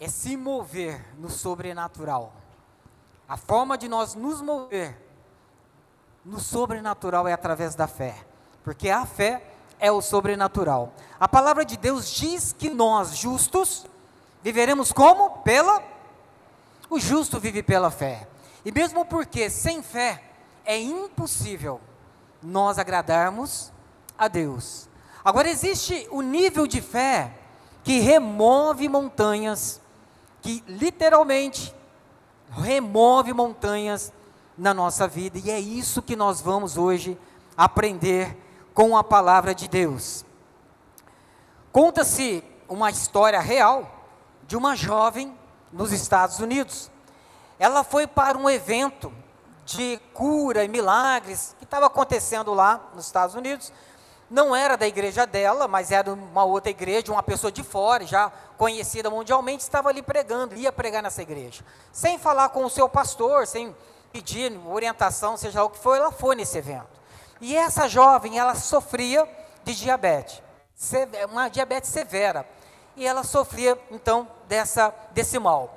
é se mover no sobrenatural. A forma de nós nos mover no sobrenatural é através da fé, porque a fé é o sobrenatural. A palavra de Deus diz que nós, justos, viveremos como? Pela. O justo vive pela fé. E mesmo porque sem fé é impossível nós agradarmos a Deus. Agora existe o nível de fé que remove montanhas, que literalmente remove montanhas na nossa vida, e é isso que nós vamos hoje aprender com a palavra de Deus. Conta-se uma história real de uma jovem nos Estados Unidos. Ela foi para um evento de cura e milagres que estava acontecendo lá nos Estados Unidos. Não era da igreja dela, mas era uma outra igreja, uma pessoa de fora, já conhecida mundialmente, estava ali pregando, ia pregar nessa igreja. Sem falar com o seu pastor, sem pedir orientação, seja o que for, ela foi nesse evento. E essa jovem, ela sofria de diabetes, uma diabetes severa. E ela sofria, então, dessa, desse mal.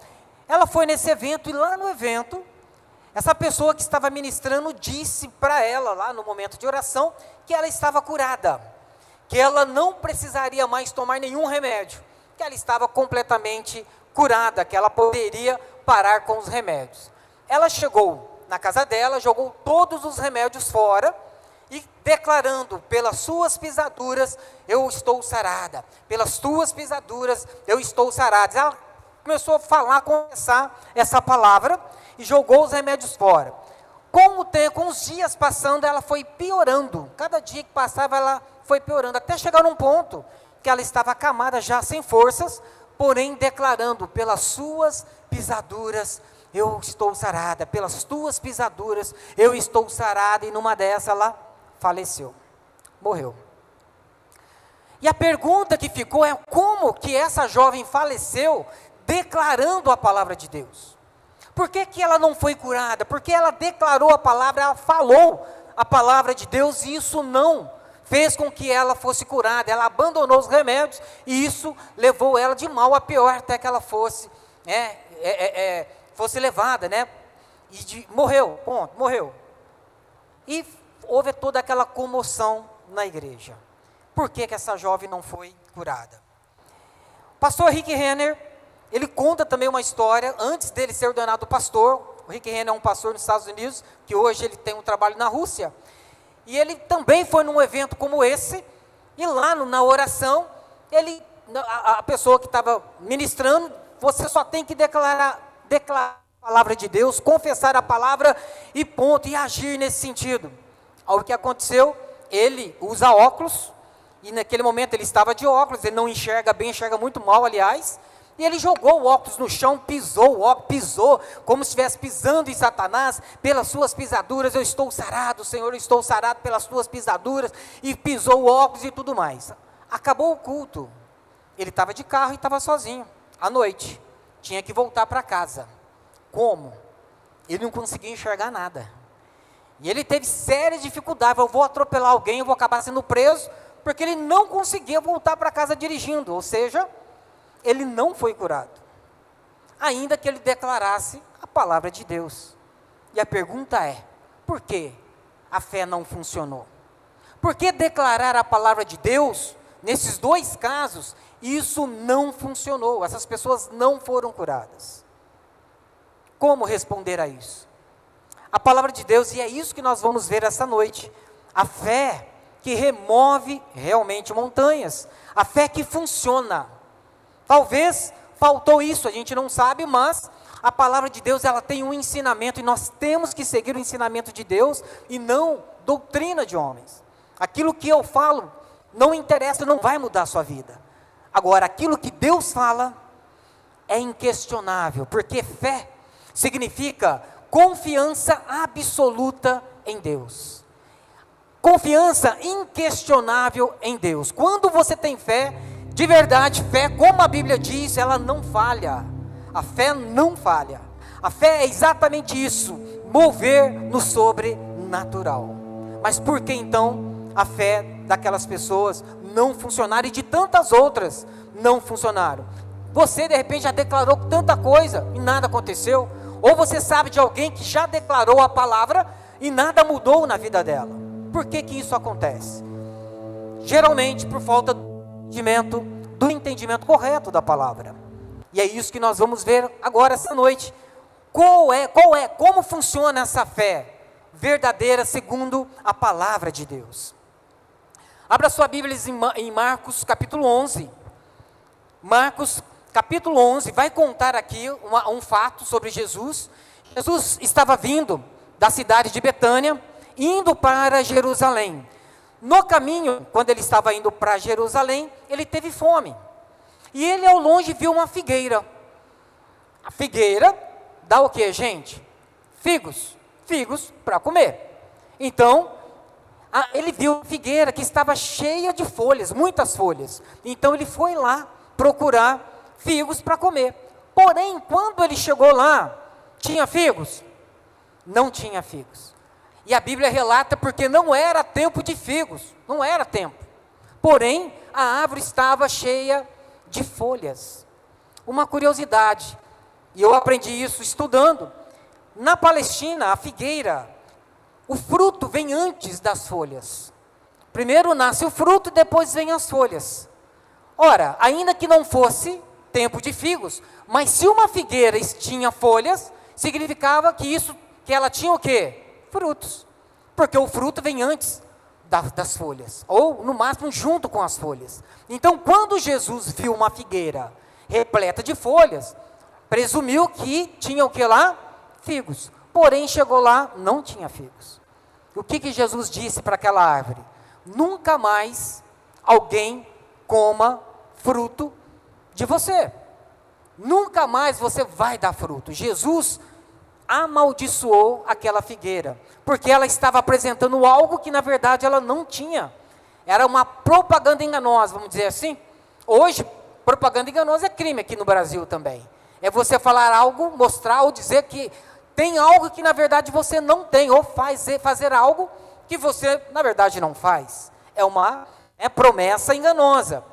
Ela foi nesse evento, e lá no evento, essa pessoa que estava ministrando disse para ela, lá no momento de oração, que ela estava curada, que ela não precisaria mais tomar nenhum remédio, que ela estava completamente curada, que ela poderia parar com os remédios. Ela chegou na casa dela, jogou todos os remédios fora e declarando: pelas suas pisaduras eu estou sarada, pelas tuas pisaduras eu estou sarada. Ela começou a falar, a confessar essa palavra e jogou os remédios fora. Com o tempo, com os dias passando, ela foi piorando. Cada dia que passava, ela foi piorando, até chegar num ponto que ela estava acamada já sem forças, porém declarando: pelas suas pisaduras eu estou sarada, pelas tuas pisaduras eu estou sarada, e numa dessa ela faleceu, morreu. E a pergunta que ficou é como que essa jovem faleceu declarando a palavra de Deus? Por que, que ela não foi curada? Porque ela declarou a palavra, ela falou a palavra de Deus e isso não fez com que ela fosse curada. Ela abandonou os remédios e isso levou ela de mal a pior até que ela fosse é, é, é, é fosse levada, né? E de, morreu, ponto, morreu. E houve toda aquela comoção na igreja. Por que, que essa jovem não foi curada? Pastor Rick Renner, ele conta também uma história, antes dele ser ordenado pastor, o Rick Renner é um pastor nos Estados Unidos, que hoje ele tem um trabalho na Rússia, e ele também foi num evento como esse, e lá no, na oração, ele, a, a pessoa que estava ministrando, você só tem que declarar declarar a palavra de Deus, confessar a palavra e ponto, e agir nesse sentido. O que aconteceu? Ele usa óculos, e naquele momento ele estava de óculos, ele não enxerga bem, enxerga muito mal, aliás, e ele jogou o óculos no chão, pisou o óculos, pisou, como se estivesse pisando em Satanás, pelas suas pisaduras eu estou sarado, Senhor, eu estou sarado pelas tuas pisaduras, e pisou o óculos e tudo mais. Acabou o culto. Ele estava de carro e estava sozinho, à noite tinha que voltar para casa. Como? Ele não conseguia enxergar nada. E ele teve sérias dificuldades. Eu vou atropelar alguém, eu vou acabar sendo preso, porque ele não conseguia voltar para casa dirigindo. Ou seja, ele não foi curado. Ainda que ele declarasse a palavra de Deus. E a pergunta é: por que a fé não funcionou? Por que declarar a palavra de Deus, nesses dois casos, isso não funcionou, essas pessoas não foram curadas. Como responder a isso? A palavra de Deus, e é isso que nós vamos ver essa noite. A fé que remove realmente montanhas. A fé que funciona. Talvez faltou isso, a gente não sabe, mas a palavra de Deus ela tem um ensinamento e nós temos que seguir o ensinamento de Deus e não doutrina de homens. Aquilo que eu falo não interessa, não vai mudar a sua vida. Agora, aquilo que Deus fala é inquestionável, porque fé significa confiança absoluta em Deus. Confiança inquestionável em Deus. Quando você tem fé, de verdade, fé, como a Bíblia diz, ela não falha. A fé não falha. A fé é exatamente isso, mover no sobrenatural. Mas por que então a fé daquelas pessoas não funcionaram e de tantas outras não funcionaram. Você de repente já declarou tanta coisa e nada aconteceu. Ou você sabe de alguém que já declarou a palavra e nada mudou na vida dela. Por que, que isso acontece? Geralmente por falta entendimento, do entendimento correto da palavra. E é isso que nós vamos ver agora essa noite. Qual é, qual é, como funciona essa fé verdadeira segundo a palavra de Deus? Abra sua Bíblia em Marcos capítulo 11. Marcos capítulo 11 vai contar aqui uma, um fato sobre Jesus. Jesus estava vindo da cidade de Betânia, indo para Jerusalém. No caminho, quando ele estava indo para Jerusalém, ele teve fome. E ele ao longe viu uma figueira. A figueira dá o que, gente? Figos. Figos para comer. Então, a, ele viu a figueira que estava cheia de folhas, muitas folhas. Então ele foi lá procurar figos para comer. Porém, quando ele chegou lá, tinha figos? Não tinha figos. E a Bíblia relata porque não era tempo de figos, não era tempo. Porém, a árvore estava cheia de folhas. Uma curiosidade, e eu aprendi isso estudando. Na Palestina, a figueira, o fruto vem antes das folhas. Primeiro nasce o fruto, depois vem as folhas. Ora, ainda que não fosse tempo de figos, mas se uma figueira tinha folhas, significava que isso, que ela tinha o quê? Frutos. Porque o fruto vem antes das folhas, ou no máximo junto com as folhas. Então, quando Jesus viu uma figueira repleta de folhas, presumiu que tinha o que lá? Figos. Porém, chegou lá, não tinha figos. O que, que Jesus disse para aquela árvore? Nunca mais alguém coma fruto de você. Nunca mais você vai dar fruto. Jesus amaldiçoou aquela figueira, porque ela estava apresentando algo que na verdade ela não tinha. Era uma propaganda enganosa, vamos dizer assim. Hoje, propaganda enganosa é crime aqui no Brasil também. É você falar algo, mostrar ou dizer que tem algo que na verdade você não tem, ou fazer, fazer algo que você na verdade não faz. É uma é promessa enganosa.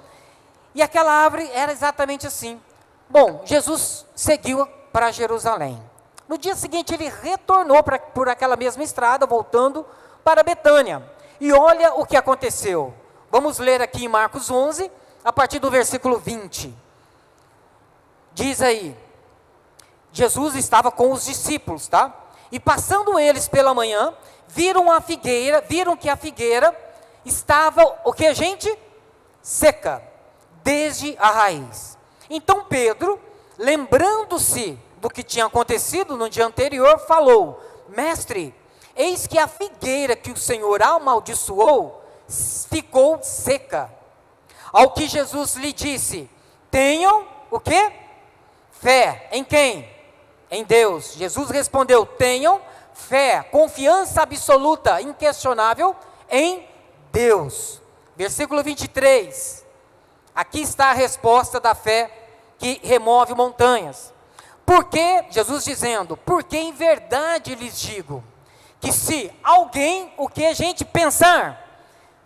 E aquela árvore era exatamente assim. Bom, Jesus seguiu para Jerusalém. No dia seguinte, ele retornou pra, por aquela mesma estrada, voltando para Betânia. E olha o que aconteceu. Vamos ler aqui em Marcos 11, a partir do versículo 20. Diz aí: Jesus estava com os discípulos, tá? E passando eles pela manhã, viram a figueira, viram que a figueira estava, o que, gente? Seca desde a raiz. Então Pedro, lembrando-se do que tinha acontecido no dia anterior, falou: Mestre, eis que a figueira que o Senhor amaldiçoou ficou seca. Ao que Jesus lhe disse: Tenham o que? Fé. Em quem? Em Deus. Jesus respondeu: Tenham fé, confiança absoluta, inquestionável em Deus. Versículo 23. Aqui está a resposta da fé que remove montanhas. Porque, Jesus dizendo, porque em verdade lhes digo, que se alguém, o que a gente pensar,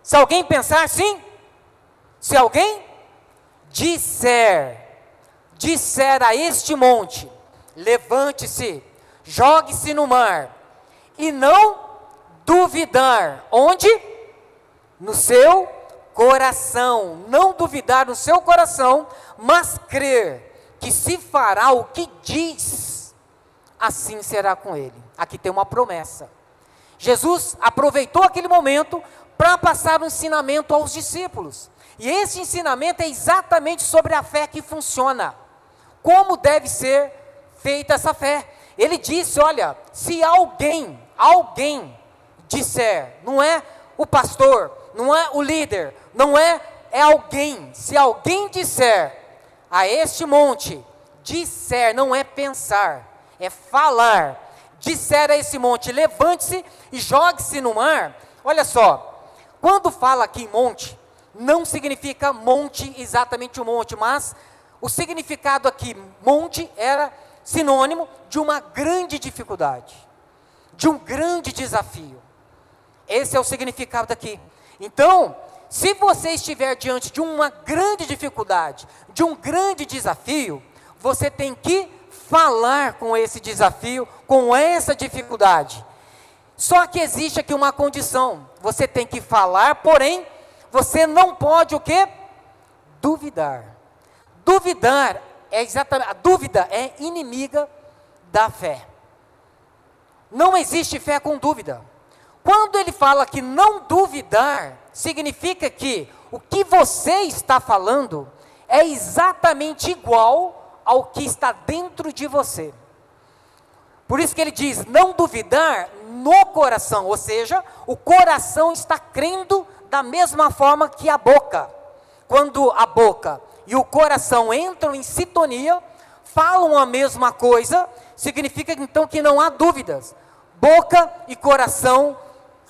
se alguém pensar sim, se alguém disser, disser a este monte, levante-se, jogue-se no mar, e não duvidar, onde? No seu coração, não duvidar no seu coração, mas crer que se fará o que diz, assim será com ele. Aqui tem uma promessa. Jesus aproveitou aquele momento para passar um ensinamento aos discípulos. E esse ensinamento é exatamente sobre a fé que funciona. Como deve ser feita essa fé? Ele disse: Olha, se alguém, alguém disser, não é o pastor, não é o líder, não é, é alguém. Se alguém disser a este monte, disser, não é pensar, é falar. Disser a esse monte, levante-se e jogue-se no mar. Olha só, quando fala aqui monte, não significa monte exatamente o um monte, mas o significado aqui, monte, era sinônimo de uma grande dificuldade, de um grande desafio. Esse é o significado daqui. Então, se você estiver diante de uma grande dificuldade, de um grande desafio, você tem que falar com esse desafio, com essa dificuldade. Só que existe aqui uma condição. Você tem que falar, porém, você não pode o quê? Duvidar. Duvidar é exatamente, a dúvida é inimiga da fé. Não existe fé com dúvida. Quando ele fala que não duvidar, significa que o que você está falando é exatamente igual ao que está dentro de você. Por isso que ele diz: não duvidar no coração, ou seja, o coração está crendo da mesma forma que a boca. Quando a boca e o coração entram em sintonia, falam a mesma coisa, significa então que não há dúvidas. Boca e coração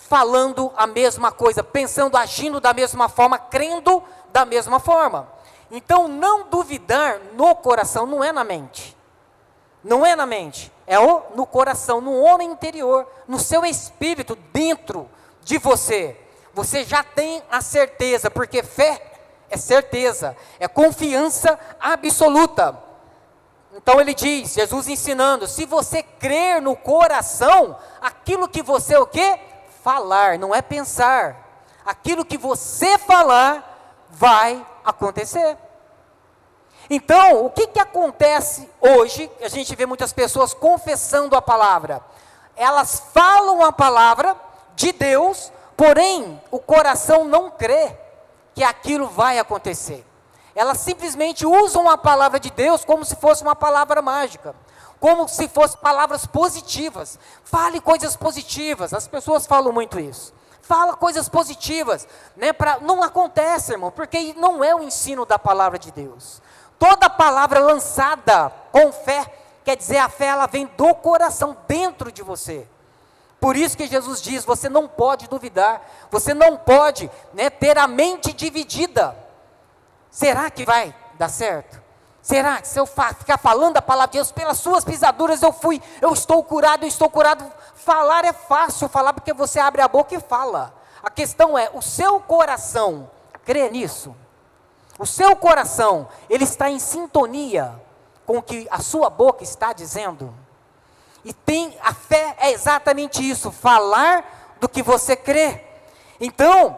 falando a mesma coisa, pensando, agindo da mesma forma, crendo da mesma forma. Então, não duvidar no coração não é na mente. Não é na mente, é no coração, no homem interior, no seu espírito, dentro de você. Você já tem a certeza, porque fé é certeza, é confiança absoluta. Então ele diz, Jesus ensinando, se você crer no coração, aquilo que você o quê? Falar, não é pensar. Aquilo que você falar vai acontecer. Então, o que, que acontece hoje? A gente vê muitas pessoas confessando a palavra. Elas falam a palavra de Deus, porém o coração não crê que aquilo vai acontecer. Elas simplesmente usam a palavra de Deus como se fosse uma palavra mágica, como se fossem palavras positivas. Fale coisas positivas, as pessoas falam muito isso. Fala coisas positivas, né? Pra, não acontece, irmão, porque não é o ensino da palavra de Deus. Toda palavra lançada com fé, quer dizer, a fé ela vem do coração dentro de você. Por isso que Jesus diz: você não pode duvidar, você não pode né, ter a mente dividida. Será que vai dar certo? Será que se eu ficar falando a palavra de Deus, pelas suas pisaduras eu fui, eu estou curado, eu estou curado? Falar é fácil, falar porque você abre a boca e fala. A questão é, o seu coração crê nisso? O seu coração, ele está em sintonia com o que a sua boca está dizendo? E tem a fé é exatamente isso, falar do que você crê. Então,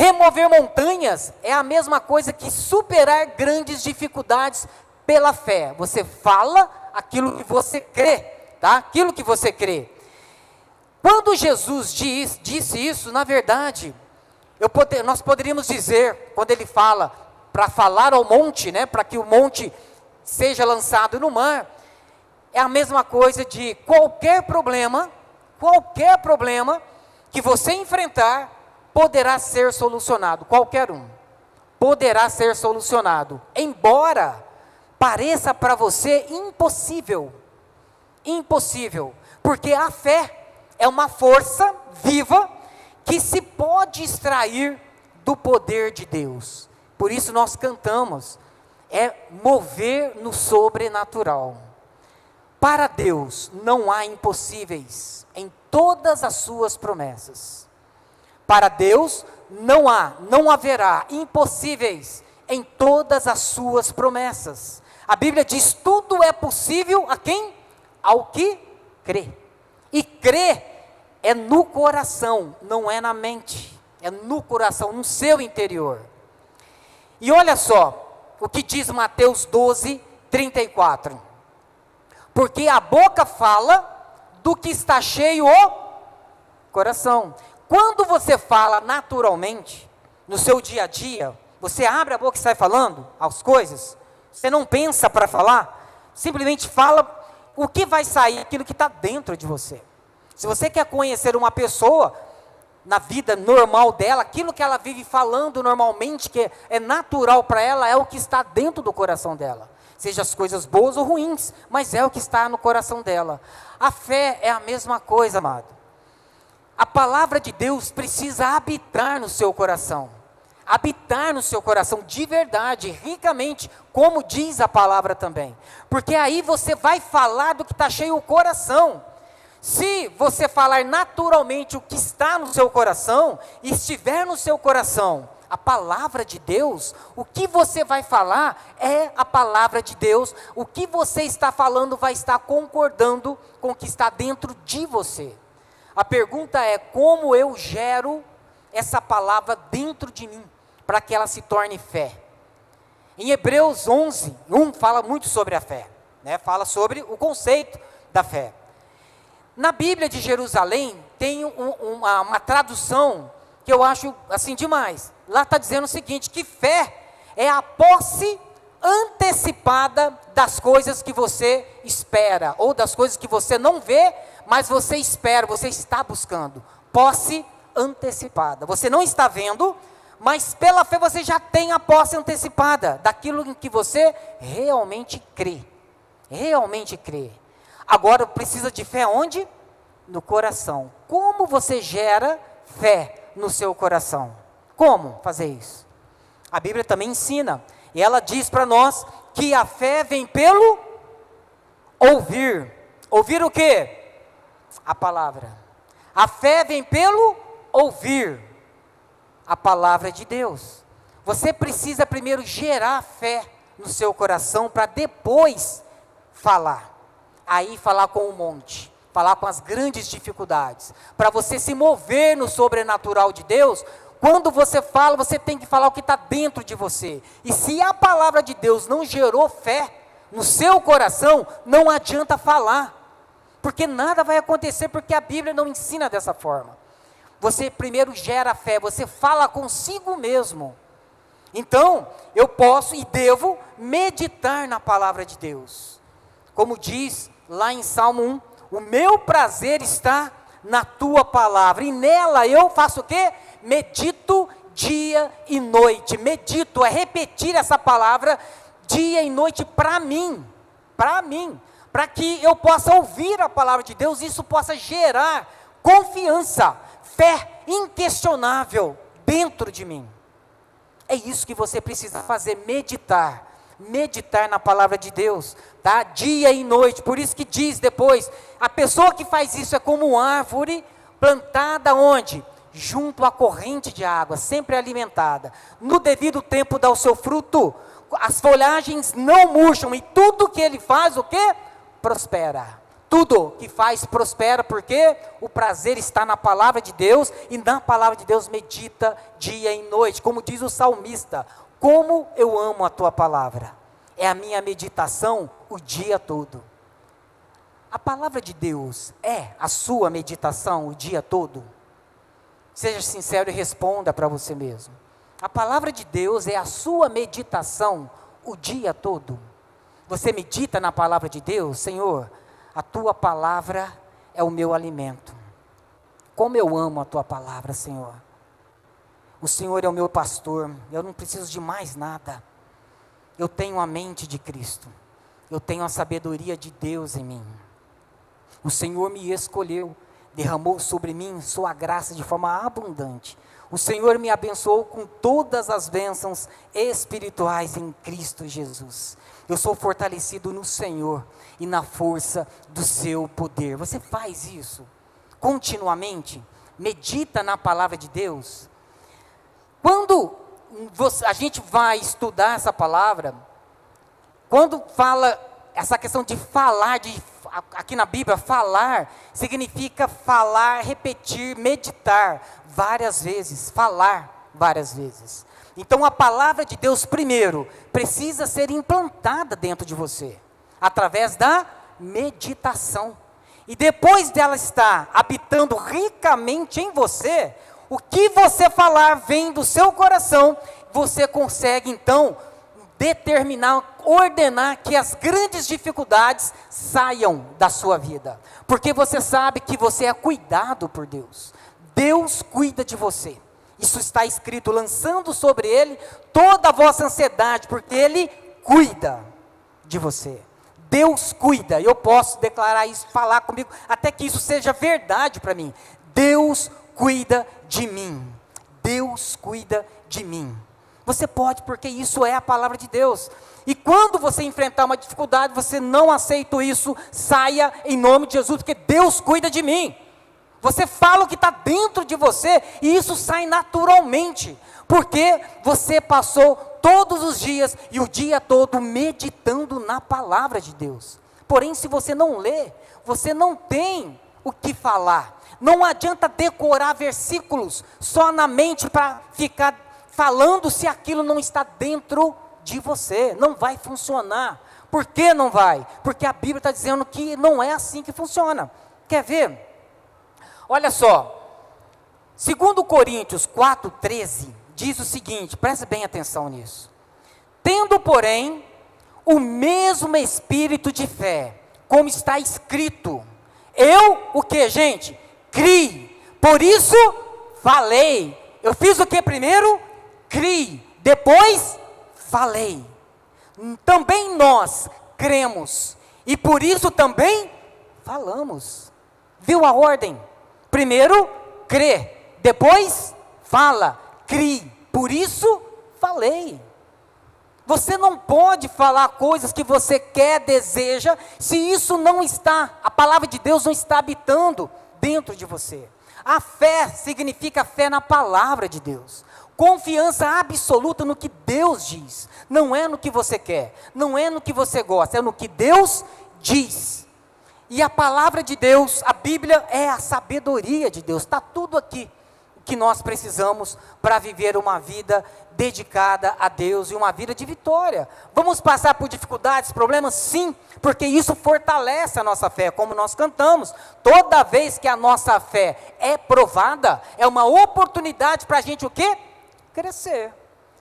remover montanhas é a mesma coisa que superar grandes dificuldades pela fé. Você fala aquilo que você crê, tá? Aquilo que você crê. Quando Jesus diz, disse isso, na verdade, poder, nós poderíamos dizer, quando ele fala para falar ao monte, né, para que o monte seja lançado no mar, é a mesma coisa de qualquer problema, qualquer problema que você enfrentar poderá ser solucionado, qualquer um. Poderá ser solucionado, embora pareça para você impossível. Impossível, porque a fé é uma força viva que se pode extrair do poder de Deus. Por isso nós cantamos, é mover no sobrenatural. Para Deus não há impossíveis em todas as suas promessas. Para Deus não há, não haverá impossíveis em todas as suas promessas. A Bíblia diz: tudo é possível a quem? Ao que crê. E crê é no coração, não é na mente, é no coração, no seu interior. E olha só o que diz Mateus 12, 34. Porque a boca fala do que está cheio o coração. Quando você fala naturalmente, no seu dia a dia, você abre a boca e sai falando as coisas, você não pensa para falar, simplesmente fala o que vai sair, aquilo que está dentro de você. Se você quer conhecer uma pessoa na vida normal dela, aquilo que ela vive falando normalmente, que é natural para ela, é o que está dentro do coração dela seja as coisas boas ou ruins, mas é o que está no coração dela. A fé é a mesma coisa, amado. A palavra de Deus precisa habitar no seu coração. Habitar no seu coração de verdade, ricamente, como diz a palavra também. Porque aí você vai falar do que está cheio o coração. Se você falar naturalmente o que está no seu coração, e estiver no seu coração, a palavra de Deus, o que você vai falar é a palavra de Deus, o que você está falando vai estar concordando com o que está dentro de você. A pergunta é: como eu gero essa palavra dentro de mim, para que ela se torne fé? Em Hebreus 11, 1 fala muito sobre a fé, né? fala sobre o conceito da fé. Na Bíblia de Jerusalém tem um, uma, uma tradução que eu acho assim demais. Lá está dizendo o seguinte: que fé é a posse antecipada das coisas que você espera, ou das coisas que você não vê, mas você espera, você está buscando. Posse antecipada. Você não está vendo, mas pela fé você já tem a posse antecipada daquilo em que você realmente crê. Realmente crê. Agora precisa de fé onde? No coração. Como você gera fé no seu coração? Como fazer isso? A Bíblia também ensina, e ela diz para nós que a fé vem pelo ouvir. Ouvir o que? A palavra. A fé vem pelo ouvir a palavra de Deus. Você precisa primeiro gerar fé no seu coração para depois falar aí falar com o monte, falar com as grandes dificuldades. Para você se mover no sobrenatural de Deus, quando você fala, você tem que falar o que está dentro de você. E se a palavra de Deus não gerou fé no seu coração, não adianta falar. Porque nada vai acontecer, porque a Bíblia não ensina dessa forma. Você primeiro gera fé, você fala consigo mesmo. Então, eu posso e devo meditar na palavra de Deus. Como diz lá em Salmo 1, o meu prazer está na tua palavra, e nela eu faço o quê? Medito dia e noite. Medito é repetir essa palavra dia e noite para mim, para mim, para que eu possa ouvir a palavra de Deus, e isso possa gerar confiança, fé inquestionável dentro de mim. É isso que você precisa fazer, meditar meditar na palavra de Deus, tá? Dia e noite. Por isso que diz depois, a pessoa que faz isso é como árvore plantada onde? Junto à corrente de água, sempre alimentada. No devido tempo dá o seu fruto. As folhagens não murcham e tudo que ele faz, o que? Prospera. Tudo que faz prospera, porque o prazer está na palavra de Deus e na palavra de Deus medita dia e noite, como diz o salmista: como eu amo a tua palavra. É a minha meditação o dia todo. A palavra de Deus é a sua meditação o dia todo? Seja sincero e responda para você mesmo. A palavra de Deus é a sua meditação o dia todo? Você medita na palavra de Deus? Senhor, a tua palavra é o meu alimento. Como eu amo a tua palavra, Senhor. O Senhor é o meu pastor, eu não preciso de mais nada. Eu tenho a mente de Cristo, eu tenho a sabedoria de Deus em mim. O Senhor me escolheu, derramou sobre mim sua graça de forma abundante. O Senhor me abençoou com todas as bênçãos espirituais em Cristo Jesus. Eu sou fortalecido no Senhor e na força do seu poder. Você faz isso continuamente? Medita na palavra de Deus? Quando você, a gente vai estudar essa palavra, quando fala essa questão de falar, de, aqui na Bíblia, falar, significa falar, repetir, meditar várias vezes, falar várias vezes. Então a palavra de Deus, primeiro, precisa ser implantada dentro de você, através da meditação. E depois dela estar habitando ricamente em você, o que você falar vem do seu coração, você consegue então determinar, ordenar que as grandes dificuldades saiam da sua vida, porque você sabe que você é cuidado por Deus. Deus cuida de você. Isso está escrito, lançando sobre ele toda a vossa ansiedade, porque ele cuida de você. Deus cuida, eu posso declarar isso, falar comigo, até que isso seja verdade para mim. Deus cuida de mim. Deus cuida de mim. Você pode, porque isso é a palavra de Deus. E quando você enfrentar uma dificuldade, você não aceita isso, saia em nome de Jesus, porque Deus cuida de mim. Você fala o que está dentro de você e isso sai naturalmente, porque você passou todos os dias e o dia todo meditando na palavra de Deus. Porém, se você não lê, você não tem o que falar. Não adianta decorar versículos só na mente para ficar falando se aquilo não está dentro de você. Não vai funcionar. Por que não vai? Porque a Bíblia está dizendo que não é assim que funciona. Quer ver? Olha só. Segundo Coríntios 4:13 diz o seguinte, preste bem atenção nisso. Tendo, porém, o mesmo espírito de fé, como está escrito. Eu, o que, gente? Criei. Por isso falei. Eu fiz o que primeiro? Criei. Depois falei. Também nós cremos. E por isso também falamos. Viu a ordem? Primeiro, crê. Depois, fala. Crie. Por isso, falei. Você não pode falar coisas que você quer, deseja, se isso não está, a palavra de Deus não está habitando dentro de você. A fé significa fé na palavra de Deus. Confiança absoluta no que Deus diz. Não é no que você quer, não é no que você gosta, é no que Deus diz. E a palavra de Deus, a Bíblia é a sabedoria de Deus, está tudo aqui que nós precisamos para viver uma vida dedicada a Deus e uma vida de vitória. Vamos passar por dificuldades, problemas? Sim, porque isso fortalece a nossa fé, como nós cantamos. Toda vez que a nossa fé é provada, é uma oportunidade para a gente o quê? Crescer,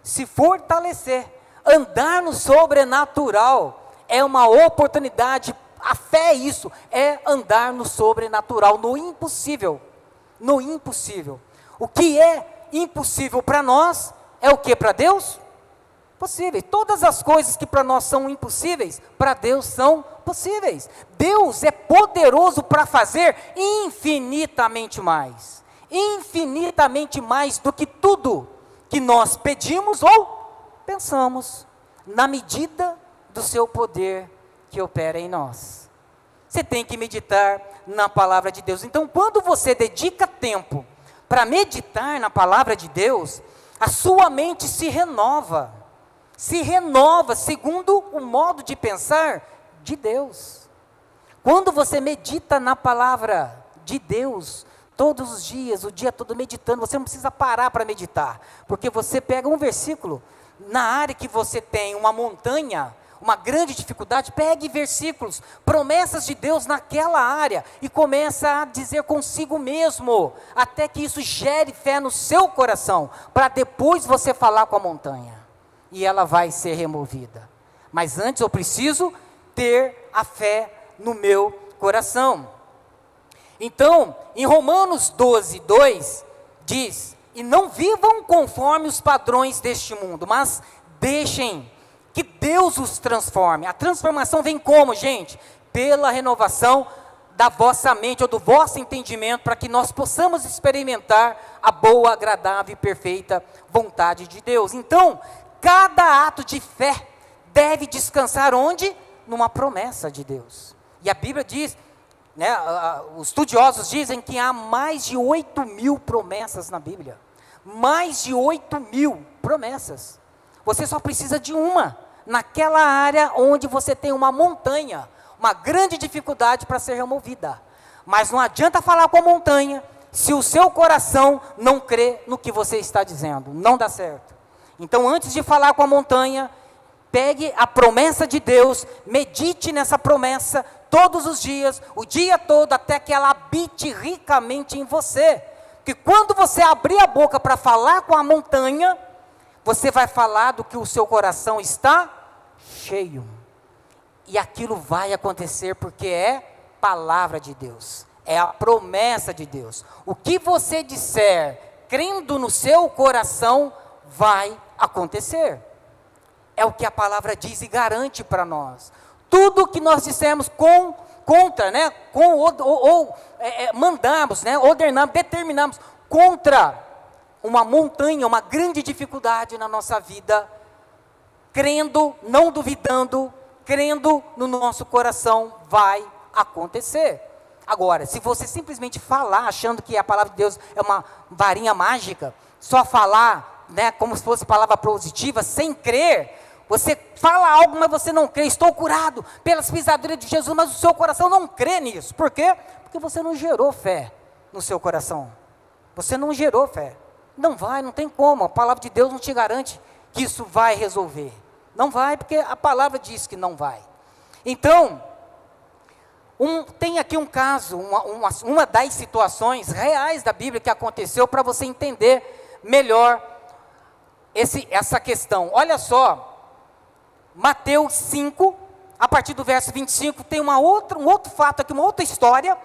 se fortalecer, andar no sobrenatural. É uma oportunidade, a fé é isso, é andar no sobrenatural, no impossível. No impossível. O que é impossível para nós é o que para Deus? Possível. Todas as coisas que para nós são impossíveis, para Deus são possíveis. Deus é poderoso para fazer infinitamente mais. Infinitamente mais do que tudo que nós pedimos ou pensamos, na medida do seu poder que opera em nós. Você tem que meditar na palavra de Deus. Então, quando você dedica tempo para meditar na palavra de Deus, a sua mente se renova. Se renova segundo o modo de pensar de Deus. Quando você medita na palavra de Deus, todos os dias, o dia todo meditando, você não precisa parar para meditar, porque você pega um versículo, na área que você tem uma montanha, uma grande dificuldade, pegue versículos, promessas de Deus naquela área e começa a dizer consigo mesmo, até que isso gere fé no seu coração, para depois você falar com a montanha e ela vai ser removida. Mas antes eu preciso ter a fé no meu coração. Então, em Romanos 12, 2, diz: E não vivam conforme os padrões deste mundo, mas deixem que Deus os transforme. A transformação vem como, gente? Pela renovação da vossa mente ou do vosso entendimento, para que nós possamos experimentar a boa, agradável e perfeita vontade de Deus. Então, cada ato de fé deve descansar onde? Numa promessa de Deus. E a Bíblia diz, né, os estudiosos dizem que há mais de 8 mil promessas na Bíblia. Mais de 8 mil promessas. Você só precisa de uma, naquela área onde você tem uma montanha, uma grande dificuldade para ser removida. Mas não adianta falar com a montanha se o seu coração não crê no que você está dizendo. Não dá certo. Então, antes de falar com a montanha, pegue a promessa de Deus, medite nessa promessa todos os dias, o dia todo, até que ela habite ricamente em você. Que quando você abrir a boca para falar com a montanha, você vai falar do que o seu coração está cheio. E aquilo vai acontecer porque é palavra de Deus, é a promessa de Deus. O que você disser, crendo no seu coração, vai acontecer. É o que a palavra diz e garante para nós. Tudo que nós dissemos com, contra, né, com, ou, ou, ou é, é, mandamos, né, ordenamos, determinamos contra uma montanha, uma grande dificuldade na nossa vida, crendo, não duvidando, crendo no nosso coração, vai acontecer. Agora, se você simplesmente falar achando que a palavra de Deus é uma varinha mágica, só falar, né, como se fosse palavra positiva, sem crer, você fala algo, mas você não crê. Estou curado pelas pisaduras de Jesus, mas o seu coração não crê nisso. Por quê? Porque você não gerou fé no seu coração. Você não gerou fé. Não vai, não tem como. A palavra de Deus não te garante que isso vai resolver. Não vai, porque a palavra diz que não vai. Então, um, tem aqui um caso, uma, uma, uma das situações reais da Bíblia que aconteceu para você entender melhor esse, essa questão. Olha só, Mateus 5, a partir do verso 25, tem uma outra, um outro fato aqui, uma outra história,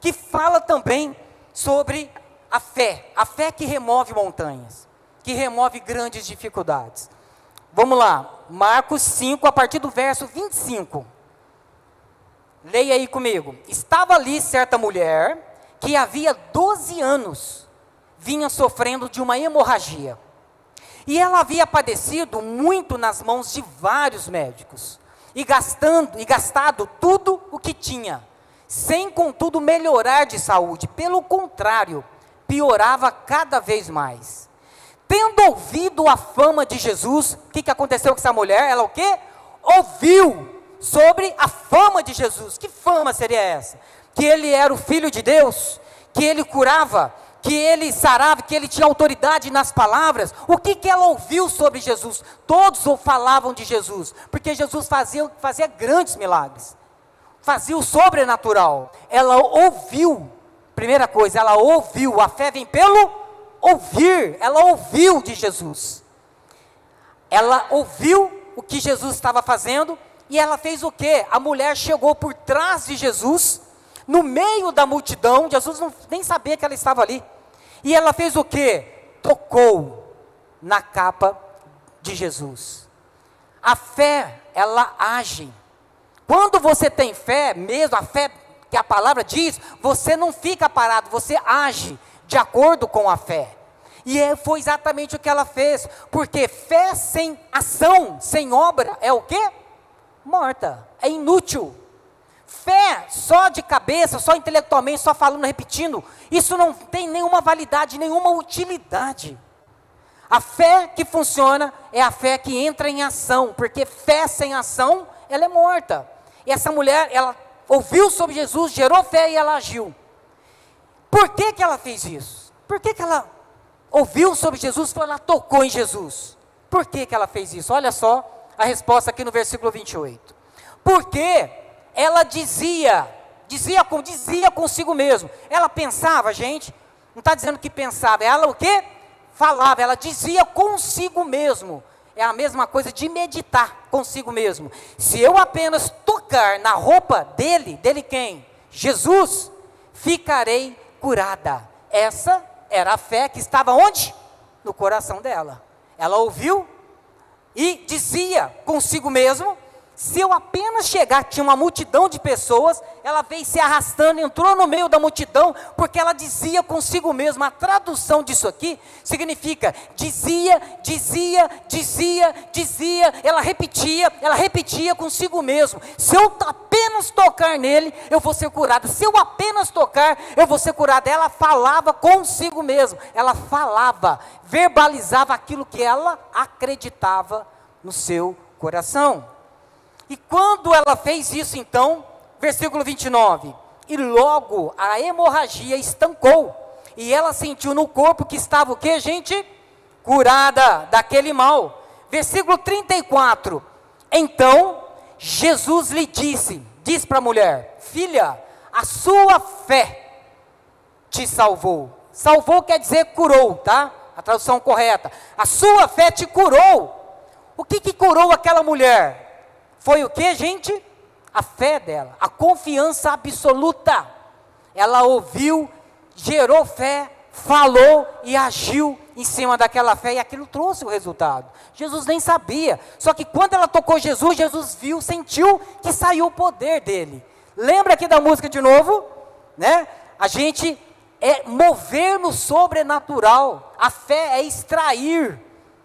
que fala também sobre a fé, a fé que remove montanhas, que remove grandes dificuldades. Vamos lá, Marcos 5, a partir do verso 25. Leia aí comigo. Estava ali certa mulher que havia 12 anos vinha sofrendo de uma hemorragia. E ela havia padecido muito nas mãos de vários médicos, e gastando e gastado tudo o que tinha, sem contudo melhorar de saúde, pelo contrário, piorava cada vez mais. Tendo ouvido a fama de Jesus, o que, que aconteceu com essa mulher? Ela o quê? Ouviu sobre a fama de Jesus. Que fama seria essa? Que ele era o filho de Deus, que ele curava, que ele sarava, que ele tinha autoridade nas palavras. O que, que ela ouviu sobre Jesus? Todos falavam de Jesus, porque Jesus fazia, fazia grandes milagres, fazia o sobrenatural. Ela ouviu Primeira coisa, ela ouviu, a fé vem pelo ouvir, ela ouviu de Jesus. Ela ouviu o que Jesus estava fazendo e ela fez o que? A mulher chegou por trás de Jesus, no meio da multidão, Jesus não, nem sabia que ela estava ali. E ela fez o que? Tocou na capa de Jesus. A fé, ela age. Quando você tem fé, mesmo a fé que a palavra diz, você não fica parado, você age de acordo com a fé. E é, foi exatamente o que ela fez, porque fé sem ação, sem obra, é o quê? Morta, é inútil. Fé só de cabeça, só intelectualmente, só falando, repetindo, isso não tem nenhuma validade, nenhuma utilidade. A fé que funciona é a fé que entra em ação, porque fé sem ação, ela é morta. E essa mulher, ela ouviu sobre Jesus, gerou fé e ela agiu. Por que, que ela fez isso? Por que, que ela ouviu sobre Jesus e ela tocou em Jesus? Por que, que ela fez isso? Olha só a resposta aqui no versículo 28. Porque ela dizia, dizia, dizia consigo mesmo. Ela pensava, gente, não está dizendo que pensava, ela o quê? Falava, ela dizia consigo mesmo é a mesma coisa de meditar consigo mesmo. Se eu apenas tocar na roupa dele, dele quem? Jesus, ficarei curada. Essa era a fé que estava onde? No coração dela. Ela ouviu e dizia consigo mesmo se eu apenas chegar, tinha uma multidão de pessoas, ela veio se arrastando, entrou no meio da multidão, porque ela dizia consigo mesma, a tradução disso aqui significa dizia, dizia, dizia, dizia, ela repetia, ela repetia consigo mesmo. Se eu apenas tocar nele, eu vou ser curada. Se eu apenas tocar, eu vou ser curada. Ela falava consigo mesmo, ela falava, verbalizava aquilo que ela acreditava no seu coração. E quando ela fez isso, então, versículo 29, e logo a hemorragia estancou, e ela sentiu no corpo que estava o que, gente? Curada daquele mal. Versículo 34. Então Jesus lhe disse, diz para a mulher: Filha, a sua fé te salvou. Salvou quer dizer curou, tá? A tradução correta. A sua fé te curou. O que, que curou aquela mulher? Foi o que, gente? A fé dela, a confiança absoluta. Ela ouviu, gerou fé, falou e agiu em cima daquela fé e aquilo trouxe o resultado. Jesus nem sabia. Só que quando ela tocou Jesus, Jesus viu, sentiu que saiu o poder dele. Lembra aqui da música de novo? Né? A gente é mover no sobrenatural. A fé é extrair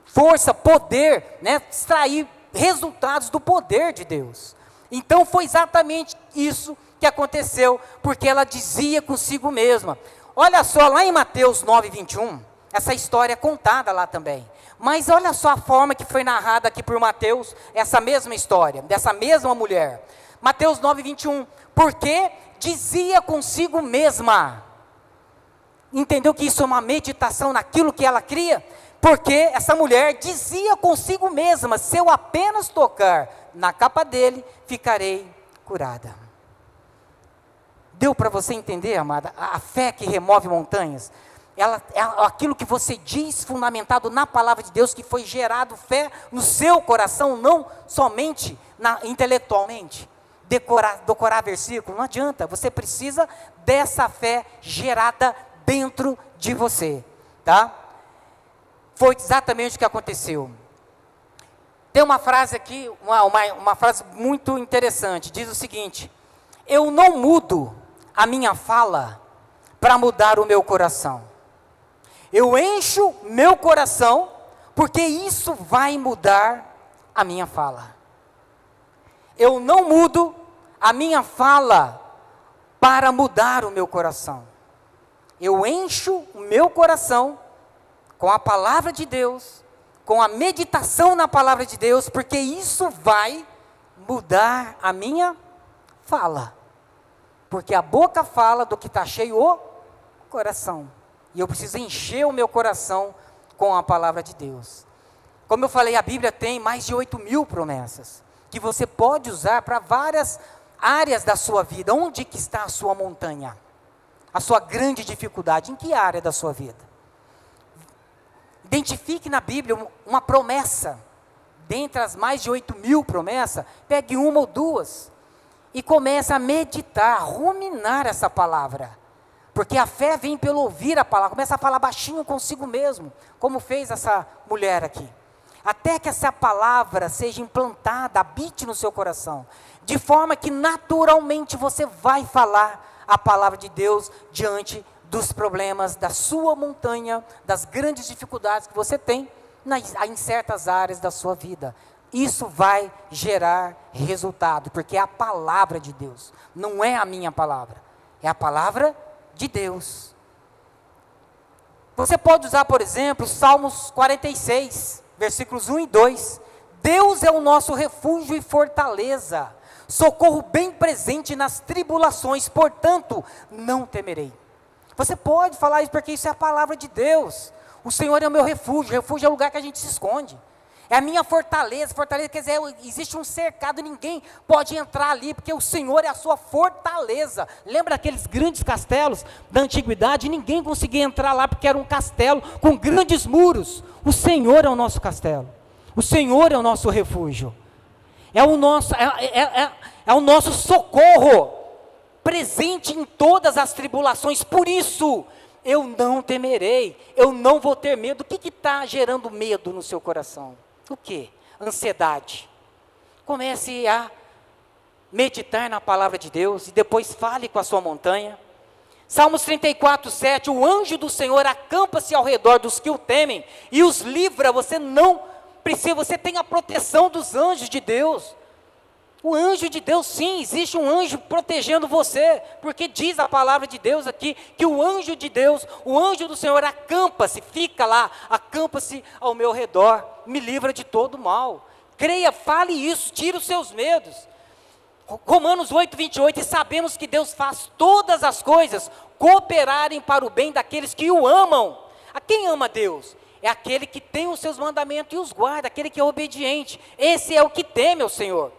força, poder, né? Extrair resultados do poder de Deus. Então foi exatamente isso que aconteceu, porque ela dizia consigo mesma. Olha só, lá em Mateus 9, 21, essa história é contada lá também. Mas olha só a forma que foi narrada aqui por Mateus, essa mesma história, dessa mesma mulher. Mateus 9, 21. Porque dizia consigo mesma. Entendeu que isso é uma meditação naquilo que ela cria? Porque essa mulher dizia consigo mesma: se eu apenas tocar na capa dele, ficarei curada. Deu para você entender, amada, a fé que remove montanhas? Ela, é aquilo que você diz, fundamentado na palavra de Deus, que foi gerado fé no seu coração, não somente na, intelectualmente. Decorar, decorar versículo, não adianta, você precisa dessa fé gerada dentro de você, tá? Foi exatamente o que aconteceu. Tem uma frase aqui, uma, uma, uma frase muito interessante, diz o seguinte: Eu não mudo a minha fala para mudar o meu coração. Eu encho meu coração, porque isso vai mudar a minha fala. Eu não mudo a minha fala para mudar o meu coração. Eu encho o meu coração com a palavra de Deus, com a meditação na palavra de Deus, porque isso vai mudar a minha fala. Porque a boca fala do que está cheio o coração. E eu preciso encher o meu coração com a palavra de Deus. Como eu falei, a Bíblia tem mais de 8 mil promessas que você pode usar para várias áreas da sua vida. Onde que está a sua montanha? A sua grande dificuldade? Em que área da sua vida? Identifique na Bíblia uma promessa. Dentre as mais de 8 mil promessas, pegue uma ou duas e comece a meditar, a ruminar essa palavra. Porque a fé vem pelo ouvir a palavra, começa a falar baixinho consigo mesmo, como fez essa mulher aqui. Até que essa palavra seja implantada, habite no seu coração, de forma que naturalmente você vai falar a palavra de Deus diante dos problemas da sua montanha, das grandes dificuldades que você tem nas, em certas áreas da sua vida. Isso vai gerar resultado, porque é a palavra de Deus, não é a minha palavra, é a palavra de Deus. Você pode usar, por exemplo, Salmos 46, versículos 1 e 2. Deus é o nosso refúgio e fortaleza, socorro bem presente nas tribulações, portanto, não temerei. Você pode falar isso porque isso é a palavra de Deus. O Senhor é o meu refúgio. refúgio é o lugar que a gente se esconde. É a minha fortaleza. Fortaleza quer dizer, existe um cercado, ninguém pode entrar ali, porque o Senhor é a sua fortaleza. Lembra aqueles grandes castelos da antiguidade? Ninguém conseguia entrar lá porque era um castelo com grandes muros. O Senhor é o nosso castelo. O Senhor é o nosso refúgio. É o nosso, é, é, é, é o nosso socorro presente em todas as tribulações, por isso eu não temerei, eu não vou ter medo. O que está gerando medo no seu coração? O que? Ansiedade. Comece a meditar na palavra de Deus e depois fale com a sua montanha. Salmos 34, 7, o anjo do Senhor acampa-se ao redor dos que o temem e os livra, você não precisa, você tem a proteção dos anjos de Deus. O anjo de Deus, sim, existe um anjo protegendo você, porque diz a palavra de Deus aqui que o anjo de Deus, o anjo do Senhor, acampa-se, fica lá, acampa-se ao meu redor, me livra de todo mal. Creia, fale isso, tire os seus medos. Romanos 8, 28, e sabemos que Deus faz todas as coisas cooperarem para o bem daqueles que o amam. A quem ama Deus? É aquele que tem os seus mandamentos e os guarda, aquele que é obediente. Esse é o que teme ao Senhor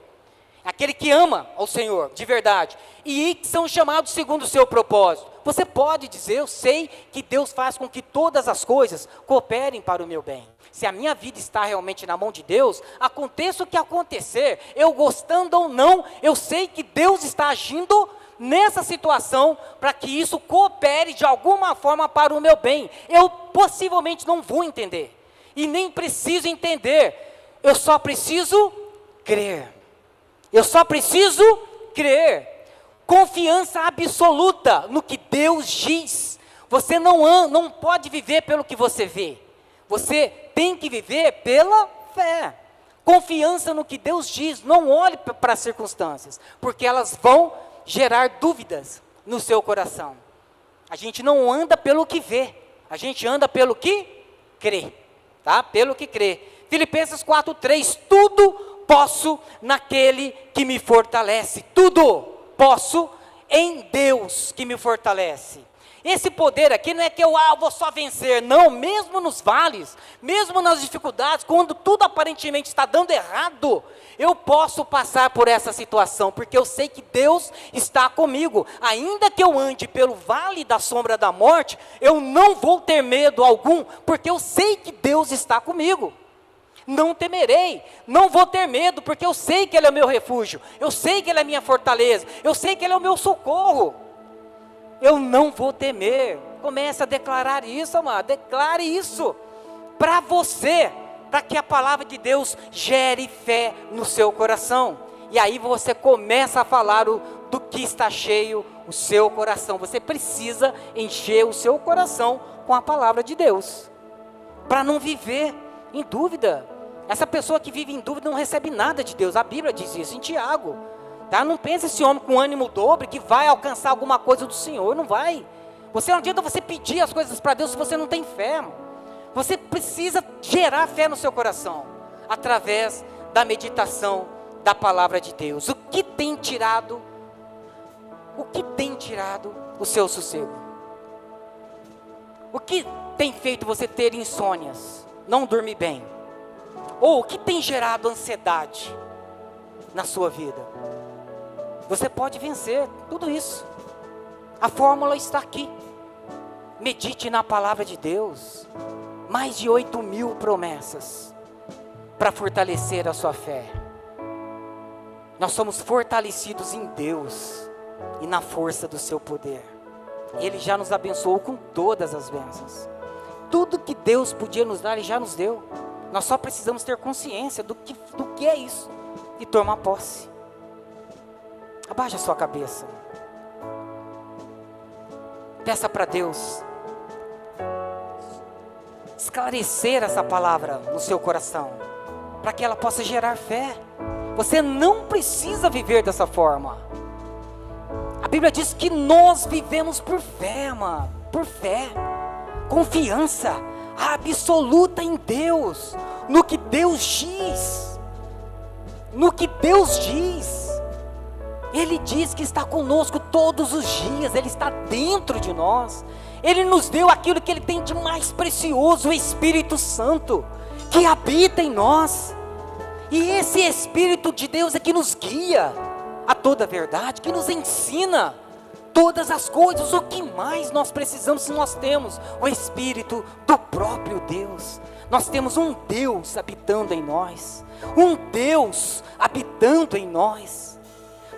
aquele que ama ao Senhor de verdade, e são chamados segundo o seu propósito. Você pode dizer, eu sei que Deus faz com que todas as coisas cooperem para o meu bem. Se a minha vida está realmente na mão de Deus, aconteça o que acontecer, eu gostando ou não, eu sei que Deus está agindo nessa situação para que isso coopere de alguma forma para o meu bem. Eu possivelmente não vou entender, e nem preciso entender, eu só preciso crer. Eu só preciso crer. Confiança absoluta no que Deus diz. Você não, não pode viver pelo que você vê. Você tem que viver pela fé. Confiança no que Deus diz. Não olhe para as circunstâncias, porque elas vão gerar dúvidas no seu coração. A gente não anda pelo que vê, a gente anda pelo que crê, tá? Pelo que crê. Filipenses 4:3, tudo posso naquele que me fortalece. Tudo posso em Deus que me fortalece. Esse poder aqui não é que eu ah, vou só vencer, não, mesmo nos vales, mesmo nas dificuldades, quando tudo aparentemente está dando errado, eu posso passar por essa situação, porque eu sei que Deus está comigo. Ainda que eu ande pelo vale da sombra da morte, eu não vou ter medo algum, porque eu sei que Deus está comigo. Não temerei, não vou ter medo, porque eu sei que Ele é meu refúgio, eu sei que Ele é minha fortaleza, eu sei que Ele é o meu socorro eu não vou temer. Comece a declarar isso, amado. Declare isso para você, para que a palavra de Deus gere fé no seu coração. E aí você começa a falar o, do que está cheio o seu coração. Você precisa encher o seu coração com a palavra de Deus, para não viver em dúvida. Essa pessoa que vive em dúvida não recebe nada de Deus. A Bíblia diz isso em Tiago. Tá? Não pense esse homem com ânimo dobre que vai alcançar alguma coisa do Senhor, não vai. Você não adianta você pedir as coisas para Deus se você não tem fé. Você precisa gerar fé no seu coração através da meditação da palavra de Deus. O que tem tirado o que tem tirado o seu sossego? O que tem feito você ter insônias, não dormir bem? Ou o que tem gerado ansiedade na sua vida? Você pode vencer tudo isso. A fórmula está aqui. Medite na palavra de Deus. Mais de 8 mil promessas para fortalecer a sua fé. Nós somos fortalecidos em Deus e na força do seu poder. Ele já nos abençoou com todas as bênçãos. Tudo que Deus podia nos dar, Ele já nos deu. Nós só precisamos ter consciência do que, do que é isso e tomar posse. Abaixe a sua cabeça. Peça para Deus esclarecer essa palavra no seu coração, para que ela possa gerar fé. Você não precisa viver dessa forma. A Bíblia diz que nós vivemos por fé, mano, por fé, confiança absoluta em Deus, no que Deus diz, no que Deus diz. Ele diz que está conosco todos os dias, Ele está dentro de nós. Ele nos deu aquilo que Ele tem de mais precioso, o Espírito Santo, que habita em nós. E esse Espírito de Deus é que nos guia a toda a verdade, que nos ensina todas as coisas. O que mais nós precisamos se nós temos o Espírito do próprio Deus? Nós temos um Deus habitando em nós, um Deus habitando em nós.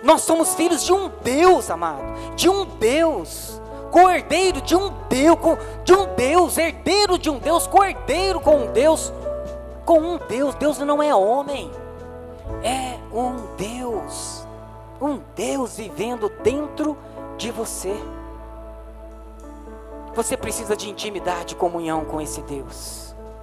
Nós somos filhos de um Deus, amado, de um Deus, cordeiro de um Deus, de um Deus, herdeiro de um Deus, cordeiro com um Deus, com um Deus. Deus não é homem, é um Deus, um Deus vivendo dentro de você. Você precisa de intimidade, comunhão com esse Deus.